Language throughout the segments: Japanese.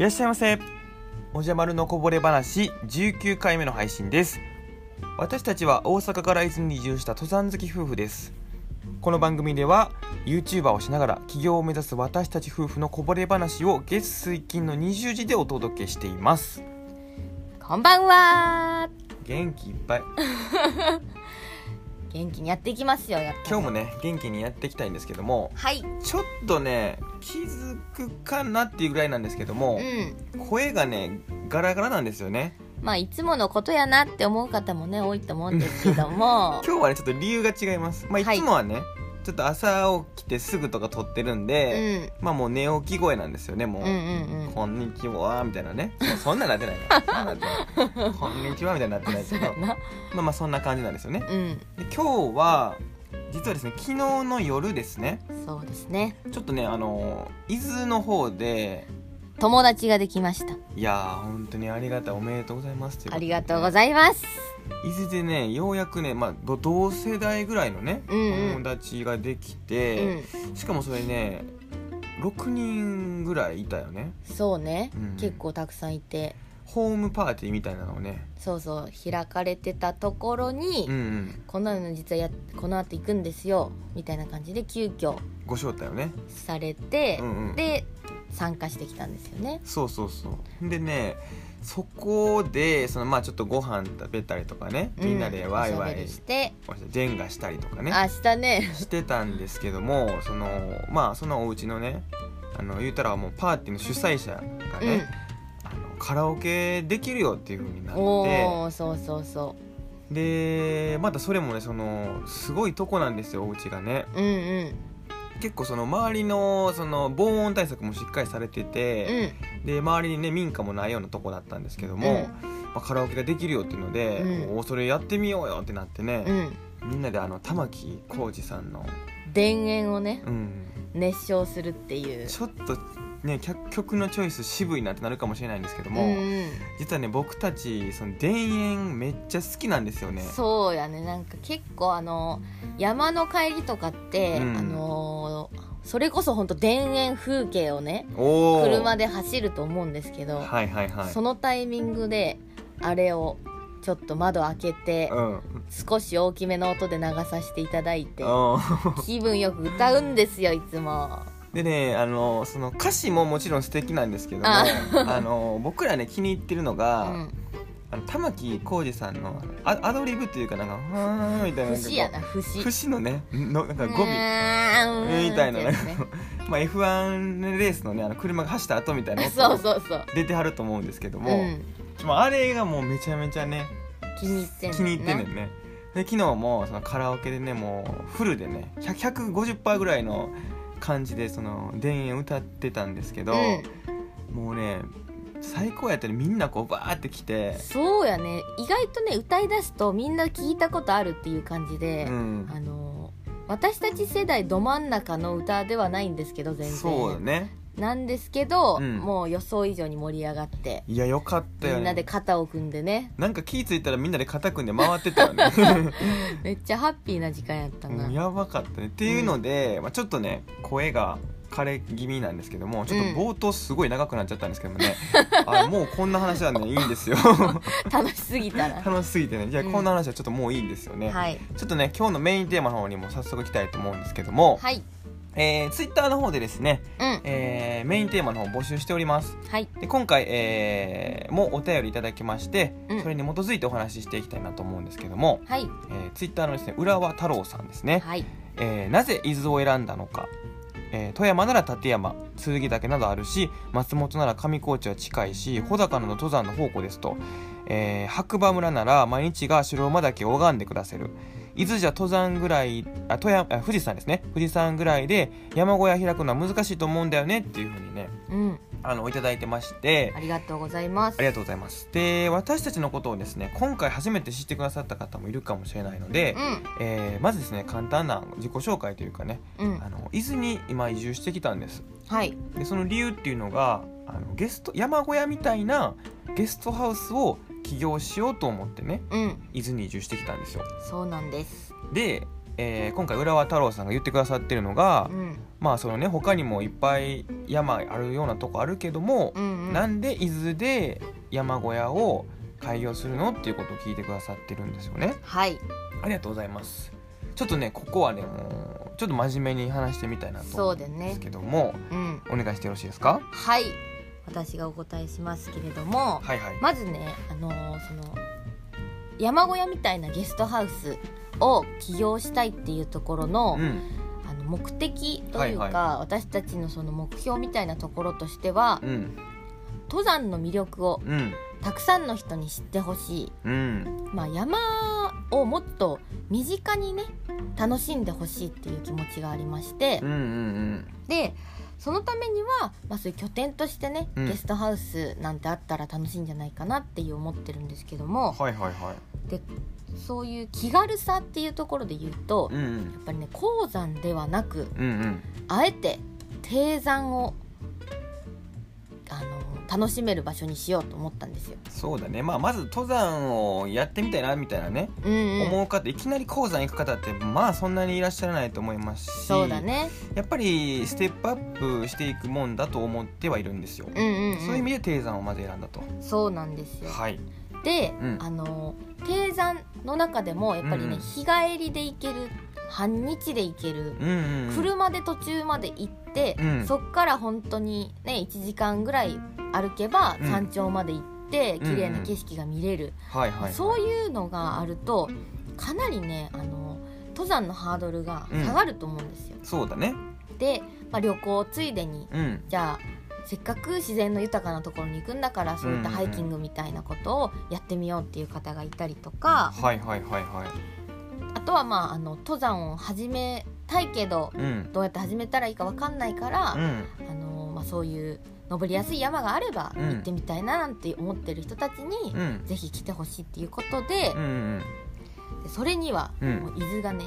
いらっしゃいませ。おじゃまるのこぼれ話19回目の配信です。私たちは大阪から伊豆に移住した登山好き夫婦です。この番組では YouTuber をしながら起業を目指す私たち夫婦のこぼれ話を月水金の20時でお届けしています。こんばんは。元気いっぱい元気にやっていきますよやっぱ今日もね元気にやっていきたいんですけどもはい。ちょっとね気づくかなっていうぐらいなんですけどもう、ん。声がねガラガラなんですよね。まあいつものことやなって思う方もね多いと思うんですけども。今日はねちょっと理由が違います。まあいつもはね、ちょっと朝起きてすぐとか撮ってるんうで、ん。まあもう寝起き声なんですよねもう、こんにちはみたいなね。そそんなんなってない。なこんにちはみたいになってないけど。まあまあそんな感じなんですよね。うん。で今日は実はですね昨日の夜ですね。そうですね。ちょっとねあの伊豆の方で友達ができました。いやー本当にありがたい。おめでとうございますありがとうごいざいます。ます伊豆でねようやくね、まあ、ど同世代ぐらいのね、うんうん。友達ができうて、ん。しかもそれね6人ぐらいいたよね。そうね、うん。結構たくさんいて。ホームパーティーみたいなのをね。そうそう開かれてたところに、うんうん。こんなの実はやこの後行くんですよみたいな感じで急遽ご招待をね。されて、うんうん。で参加してきたんですよね。そうそうそう。でねそこでそのまあちょっとご飯食べたりとかね、みんなでワイワイおしゃべりして。ジェンガしたりとかね。明日ね。してたんですけどもそのまあそのお家のねあの言うたらもうパーティーの主催者がね、あのカラオケできるよっていう風になうん、ってそうそうそでまたそれもねそのすごいとこなんですよお家がね。ううんうん結構その周りのその防音対策もしっかりされてて、で周りにね民家もないようなとこだったんですけども、うん。まあ、カラオケができるよっていうので、うん。おそれやってみようよってなってねう、ん。みんなであの玉置浩二さんの、田園をねうん、熱唱するっていう。ちょっとね曲曲のチョイス渋いなってなるかもしれないんですけども、うんうん。実はね僕たちその田園めっちゃ好きなんですよね。そうやね。なんか結構あの山の帰りとかって、うん。あのそれこそ本当田園風景をね車で走ると思うんですけど、はいはいはい。そのタイミングであれをちょっと窓開けてうん。少し大きめの音で流させていただいてうん。気分よく歌うんですよいつもでねあのその歌詞ももちろん素敵なんですけどもあ。あの僕らね気に入ってるのうが、ん。あの玉置浩二さんのあアドリブっていうかなんか「はーん」みたいな節やな節。節のねのなんか語尾。みたいなね。まあ F1 レースのねあの車が走った後みたいな音 そうそうそう。出てはると思うんですけども、うん。まああれがもうめちゃめちゃね気に入ってんの気に入ってんねんね。で昨日もそのカラオケでねもうフルでね100 150%ぐらいの感じでその田園歌ってたんですけど、もうね最高やったね。みんなこうバーって来て。そうやね。意外とね歌い出すとみんな聞いたことあるっていう感じで、うん。あの私たち世代ど真ん中の歌ではないんですけど全然。そうよねなんですけど、うん。もう予想以上に盛り上がっていやよかったよね。みんなで肩を組んでね。なんか気ぃ付いたらみんなで肩組んで回ってたよね。めっちゃハッピーな時間やったな、やばかったね。っていうので、まあ、ちょっとね声が枯れ気味なんですけどもちょっと冒頭すごい長くなっちゃったんですけどもね、あもうこんな話はねいいんですよ。楽しすぎたら。楽しすぎてね。じゃあうんこんな話はちょっともういいんですよね、はい。ちょっとね今日のメインテーマの方にも早速行きたいと思うんですけども、はいえー、ツイッターの方でですね、うん。えーメインテーマの方募集しております。はい。で今回、えーもうお便りいただきまして、うん。それに基づいてお話ししていきたいなと思うんですけども、はい。えー、ツイッターのですね浦和太郎さんですね、はい。えーなぜ伊豆を選んだのか、えー富山なら立山剣岳などあるし松本なら上高地は近いし穂高など登山の宝庫ですと、えー白馬村なら毎日が白馬岳を拝んでくださる伊豆じゃ登山ぐらいあ富山あ富士山ですね。富士山ぐらいで山小屋開くのは難しいと思うんだよねっていうふうにねうん。あのいただいてまして。ありがとうございます。ありがとうございます。で私たちのことをですね今回初めて知ってくださった方もいるかもしれないので、えーまずですね簡単な自己紹介というかねうんうん。あの伊豆に今移住してきたんです。はい。でその理由っていうのがあのゲスト山小屋みたいなゲストハウスを起業しようと思ってねうん。伊豆に移住してきたんですよ。そうなんです。でえー今回浦和太郎さんが言ってくださってるのが、うん。まあそのね他にもいっぱい山あるようなとこあるけども、うんうん。なんで伊豆で山小屋を開業するのっていうことを聞いてくださってるんですよね。はい。ありがとうございます。ちょっとねここはねもうちょっと真面目に話してみたいなとそ思うんですけども、うんお願いしてよろしいですか？はい私がお答えしますけれどもはいはい、まずねあのーその山小屋みたいなゲストハウスを起業したいっていうところの,、うん。あの目的というか、はいは私たちのその目標みたいなところとしてはうん。登山の魅力をうん。たくさんの人に知ってほしい、うん。まあ、山をもっと身近にね楽しんでほしいっていう気持ちがありましてうんうん。でそのためには、まあ、そういう拠点としてね、うん。ゲストハウスなんてあったら楽しいんじゃないかなっていう思ってるんですけども。はいはいはい。でそういう気軽さっていうところで言うとうんうん。やっぱりね鉱山ではなくうんうん。あえて低山をあの楽しめる場所にしようと思ったんですよ。そうだね。まあまず登山をやってみたいなみたいなね、うんうん、思う方いきなり鉱山行く方ってまあそんなにいらっしゃらないと思いますしそうだね。やっぱりステップアップしていくもんだと思ってはいるんですよ、うんうん、うん、そういう意味で低山をまず選んだと。そうなんですよ。はいで、うん。あの低山の中でもやっぱりね、うんうん。日帰りで行ける半日で行ける、うんうんうん。車で途中まで行って、うん。そっから本当にね1時間ぐらい歩けばうん。山頂まで行って、うんうん。綺麗な景色が見れる、はいはいはい。そういうのがあるとかなりねあの登山のハードルが下がると思うんですよ。そうだね。で、まあ、旅行ついでにうん。じゃあせっかく自然の豊かなところに行くんだからそういったハイキングみたいなことをやってみようっていう方がいたりとか、はいはいはいはい。あとはまああの登山を始めたいけどうん。どうやって始めたらいいか分かんないから、うん。あのまあ、そういう登りやすい山があればうん。行ってみたいななんて思ってる人たちに、うん。ぜひ来てほしいっていうことで,、うんうん。でそれには、うん。もう伊豆がね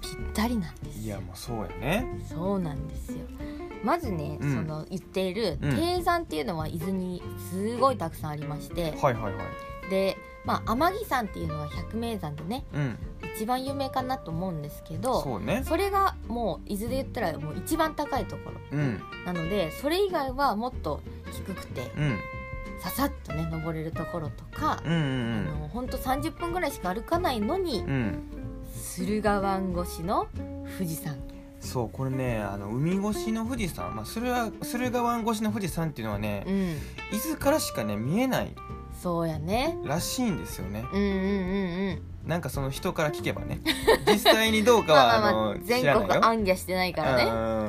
ぴったりなんですいやもうそうやね。そうなんですよまずね、うん。その言っているうん。低山っていうのは伊豆にすごいたくさんありまして、はいはいはい。でまあ天城山っていうのは百名山でねうん。一番有名かなと思うんですけどそうね。それがもう伊豆で言ったらもう一番高いところ。うん。なのでそれ以外はもっと低くてうん。ささっとね登れるところとか、うんうんあのほんと30分ぐらいしか歩かないのにうんうん。駿河湾越しの富士山そうこれねあの海越しの富士山、まあ、駿河駿河湾越しの富士山っていうのはね、うん。伊豆からしかね見えないそうやね。らしいんですよね。うんうんうんうん。なんかその人から聞けばね。実際にどうかは まあまあ全国暗記してないからね。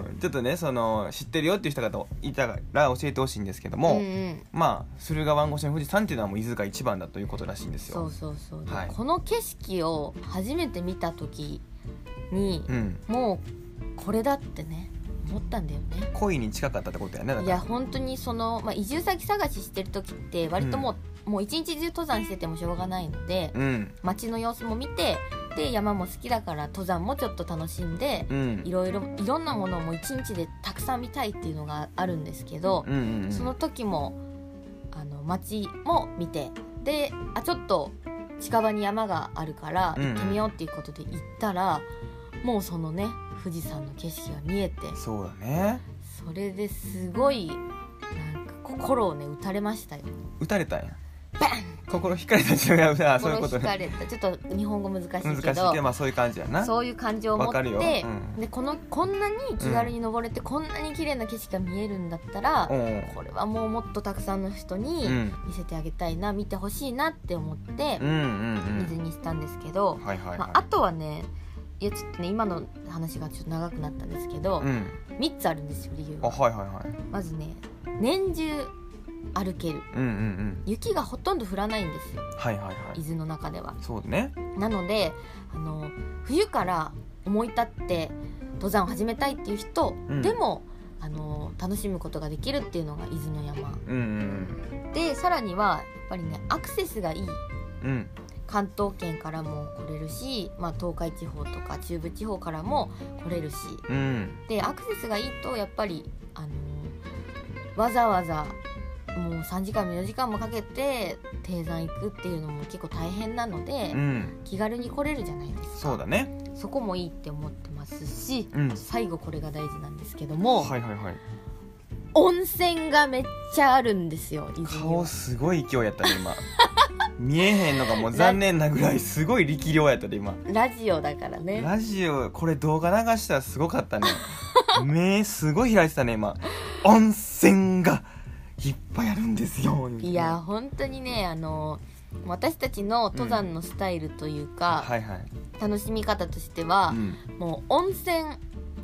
うん。ちょっとねその知ってるよっていう人がいたら教えてほしいんですけども、うんうん。まあ駿河湾越しの富士山っていうのはもう伊豆が一番だということらしいんですよ。そうそうそう、ではい。この景色を初めて見た時に、うん。もうこれだってね思ったんだよね。恋に近かったってことやねいや本当にその、まあ、移住先探ししてる時って割ともう,、もう一日中登山しててもしょうがないので、うん。街の様子も見てで山も好きだから登山もちょっと楽しんで、うん。いろいろいろんなものをもう一日でたくさん見たいっていうのがあるんですけど、うんうんうん。その時もあの街も見てであちょっと近場に山があるからうんうん。行ってみようっていうことで行ったら、もうそのね富士山の景色が見えて。そうだね。それですごいなんか心をね打たれましたよ。打たれたんや。バン！心惹かれた違うあそういうこと心惹かれた。ちょっと日本語難しいけど。難しいけどまあそういう感じやな。そういう感情を持って、わかるよ。うん。でこのこんなに気軽に登れて、こんなに綺麗な景色が見えるんだったら、うん。これはもうもっとたくさんの人にうん。見せてあげたいな見てほしいなって思ってうんうん水にしたんですけど、うんはいはいはい、まあ、あとはねいやちょっとね今の話がちょっと長くなったんですけど、うん。3つあるんですよ理由あははいはいはい。まずね年中歩ける。うんうんうん。雪がほとんど降らないんですよ。はいはいはい。伊豆の中では。そうね。なのであの冬から思い立って登山を始めたいっていう人、うん。でもあの楽しむことができるっていうのが伊豆の山。うんうんでさらにはやっぱりねアクセスがいい。うんうん関東圏からも来れるし、まあ、東海地方とか中部地方からも来れるし。うん。でアクセスがいいとやっぱり、あのーわざわざもう3時間も4時間もかけて低山行くっていうのも結構大変なので、うん。気軽に来れるじゃないですか。そうだね。そこもいいって思ってますし、うん。最後これが大事なんですけども、はいはいはい。温泉がめっちゃあるんですよ伊豆に顔はすごい勢いやったね今 見えへんのがもう残念なぐらいすごい力量やったで今。ラジオだからね。ラジオこれ動画流したらすごかったね。目すごい開いてたね今。温泉がいっぱいあるんですよいや本当にねあの私たちの登山のスタイルというか、はいはい、楽しみ方としてはう、ん、もう温泉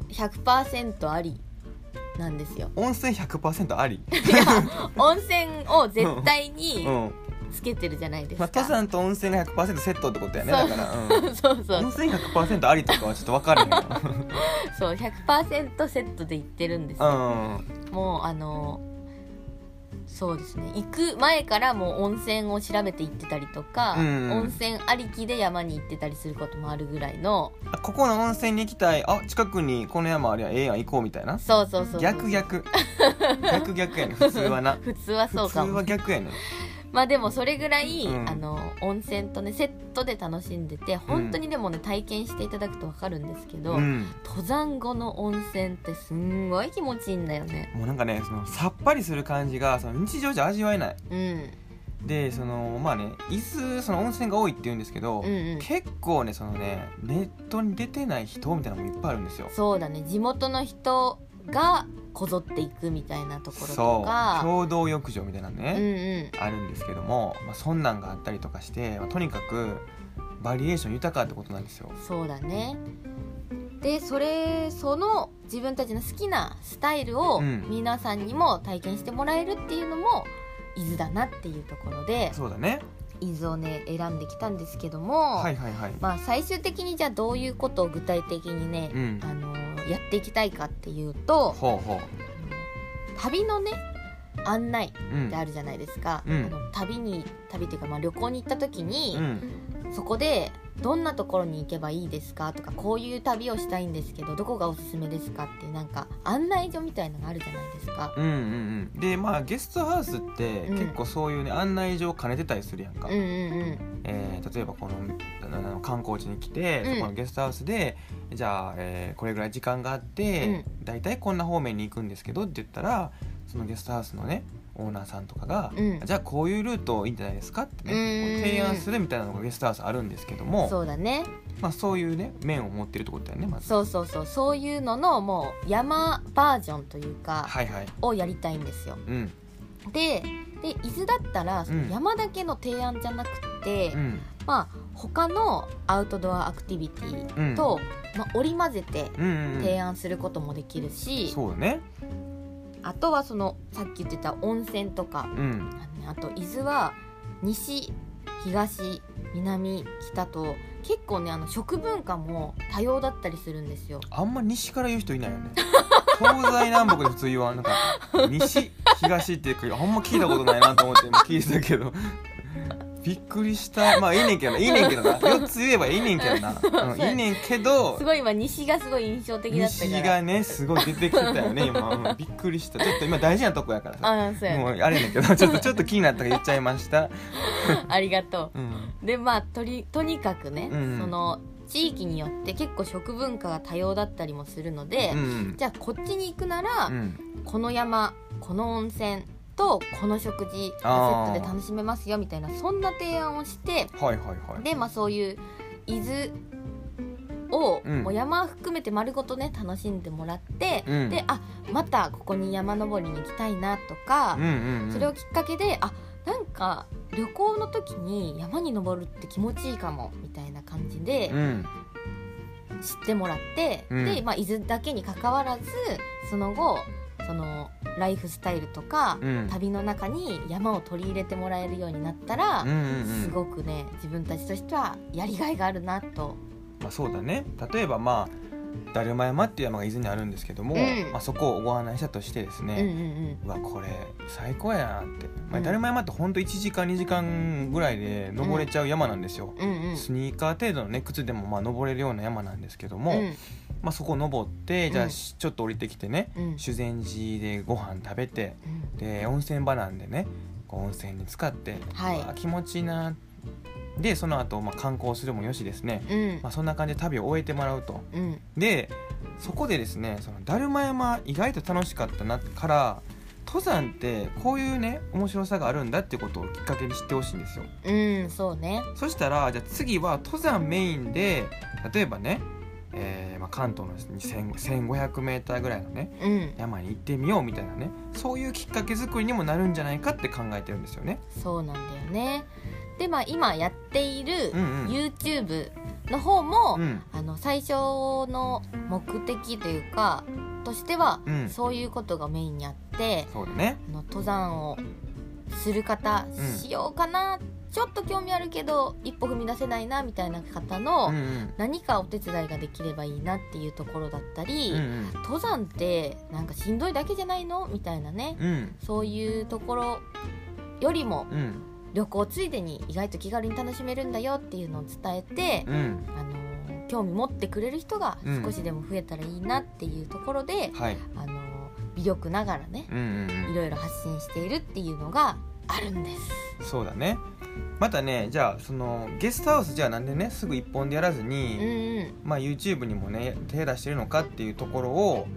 100%ありなんですよ。温泉100%あり、温泉を絶対うにんつけてるじゃないですまあ、か、登山と温泉が100%セットってことやね。そう。だから、うん、そうそう。温泉100%ありとかはちょっと分からへんわ そう100%セットで行ってるんですうよ、んもうあのそうですね。行く前からもう温泉を調べて行ってたりとか、うん温泉ありきで山に行ってたりすることもあるぐらいの。あここの温泉に行きたい。あ近くにこの山ありゃええやん行こうみたいな。そうそうそう。そう逆逆。逆逆やね。ん普通はな。普通はそう普通は逆やね。んまあでもそれぐらい、うん。あの温泉とねセットで楽しんでて本当にでもね、体験していただくと分かるんですけど、うん。登山後の温泉ってすんごい気持ちいいんだよね。もうなんかねそのさっぱりする感じがその日常じゃ味わえない。うん。でそのまあね伊豆その温泉が多いって言うんですけど、うんうん。結構ねそのねネットに出てない人みたいなのもいっぱいあるんですよ。そうだね。地元の人がこぞっていくみたいなところとか。共同浴場みたいなのうんね、うん。あるんですけども、まあ、そんなんがあったりとかして、まあとにかくバリエーション豊かってことなんですよ。そうだね。でそれその自分たちの好きなスタイルをうん。皆さんにも体験してもらえるっていうのも伊豆だなっていうところでそうだね。伊豆をね選んできたんですけども、はいはいはい。まあ、最終的にじゃあどういうことを具体的にね、うん。あのやっていきたいかっていうとほうほ旅のね案内ううん。ってあるじゃないですか、うん。あの旅に旅っていうか、まあ、旅行に行った時に、うん。そこでどんなところに行けばいいですかとかこういう旅をしたいんですけどどこがおすすめですかっていうなんか案内所みたいなのがあるじゃないですか。うんうんうん。でまあゲストハウスってうん結構そういうね、案内所を兼ねてたりするやんか、うんうんうん。えー例えばこの観光地に来て、うん。そこのゲストハウスでじゃあ、えーこれぐらい時間があって、大体こんな方面に行くんですけどって言ったらそのゲストハウスのねオーナーさんとかが、うん。じゃあこういうルートいいんじゃないですかってね、うん。提案するみたいなのがゲストハウスあるんですけどもそうだね。まあ、そういうね面を持ってるってことだよねまず。そうそうそうそういうののもう山バージョンというかはいはい。をやりたいんですよ。うん。でで伊豆だったらその山だけの提案じゃなくて、うん。まあ他のアウトドアアクティビティと、まあ、織り交ぜてうんうんうん。提案することもできるし、そうだね。あとはそのさっき言ってた温泉とかうん。あと伊豆は西東南北と結構ねあの食文化も多様だったりするんですよ。あんま西から言う人いないよね。東西南北で普通言わん。なんか西東ってあんま聞いたことないなと思って今聞いてたけどびっくりした。まあいいねんけどな。いいねんけどな。4つ言えばいいねんけどな、うん、いいねんけどすごい今西がすごい印象的だったから。西がねすごい出てきてたよね今、うんびっくりした。ちょっと今大事なとこやからさ。ああそうやもうあれやねんけどちょっと ちょっと気になったから言っちゃいました。ありがとう。ん。うでまあとりとにかくね、うん。その地域によって結構食文化が多様だったりもするので、うん。じゃあこっちに行くなら、うん。この山この温泉とこの食事がセットで楽しめますよみたいなそんな提案をしてはいはいはい。でまあそういう伊豆を、うん。もう山含めて丸ごとね楽しんでもらって、うん。であまたここに山登りに行きたいなとかうん、うんうん。それをきっかけであなんか旅行の時に山に登るって気持ちいいかもみたいな感じでうん。知ってもらって、うん。で、まあ、伊豆だけにかかわらずその後そのライフスタイルとか、うん。旅の中に山を取り入れてもらえるようになったら、うんうんうん。すごくね自分たちとしてはやりがいがあるなと。まあ、そうだね。例えばまあだるま山っていう山が伊豆にあるんですけども、うん。まあ、そこをご案内したとしてですうんうんね、うわこれ最高やなって、まあ、うん。だるま山ってほんと1時間2時間ぐらいで登れちゃう山なんですよ、うんうんうん。スニーカー程度のね靴でもまあ登れるような山なんですけども、うんまあ、そこを登ってじゃあちょっと降りてきてねうん。修善寺でご飯食べてで温泉場なんでねこう温泉に浸かって、はい。気持ちいいなでその後、まあ観光するもよしですね、うん。まあ、そんな感じで旅を終えてもらうと。うん。でそこでですねそのだるま山意外と楽しかったなから登山ってこういうね面白さがあるんだってことをきっかけに知ってほしいんですよ。うんそうね。そしたらじゃあ次は登山メインで例えばね、えーまあ、関東の 1500m ぐらいのねうん。山に行ってみようみたいなねそういうきっかけ作りにもなるんじゃないかって考えてるんですよね。そうなんだよね。でまあ今やっているうんうん。YouTube の方も、うん。あの最初の目的というかとしては、うん。そういうことがメインにあってね。あの登山をする方、うんしようかな。ちょっと興味あるけど一歩踏み出せないなみたいな方の、何かお手伝いができればいいなっていうところだったり、うんうん。登山ってなんかしんどいだけじゃないのみたいなね。うん。そういうところよりもうん。旅行ついでに意外と気軽に楽しめるんだよっていうのを伝えて、うん。あのー興味持ってくれる人がうん少しでも増えたらいいなっていうところで、はい。あのー微力ながらねいろいろ発信しているっていうのがあるんです。そうだね。またねじゃあそのゲストハウスじゃあなんでねすぐ一本でやらずうんに、うん。まあ YouTube にもね手出してるのかっていうところを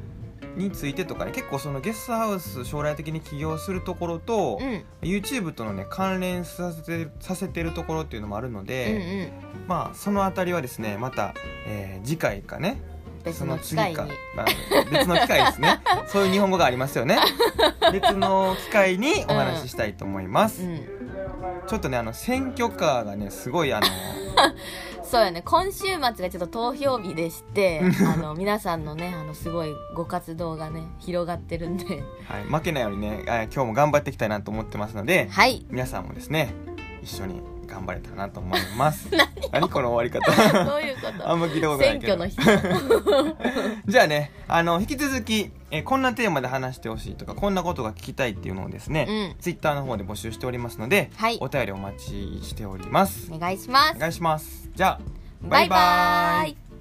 についてとかね結構そのゲストハウス将来的に起業するところと、うん。うん YouTube とのね関連させてさせてるところっていうのもあるのうんで、うん。まあそのあたりはですねまた、えー次回かね別の機会にまあ、別の機会ですね。そういう日本語がありますよね。別の機会にお話ししたいと思います、うん。ちょっとねあの選挙カーがねすごいあの そうやね。今週末がちょっと投票日でして あの皆さんのねあのすごいご活動がね広がってるんで。はい、負けないようにねあ今日も頑張っていきたいなと思ってますのではい。皆さんもですね一緒に頑張れたらなと思います。何この終わり方？どういうこと？あんま聞いたことない選けど。挙の人 じゃあねあの引き続き、えーこんなテーマで話してほしいとかこんなことが聞きたいっていうのをですね、うん。ツイッターの方で募集しておりますので、はい。お便りお待ちしております。お願いします。お願いします。じゃあバイバーイ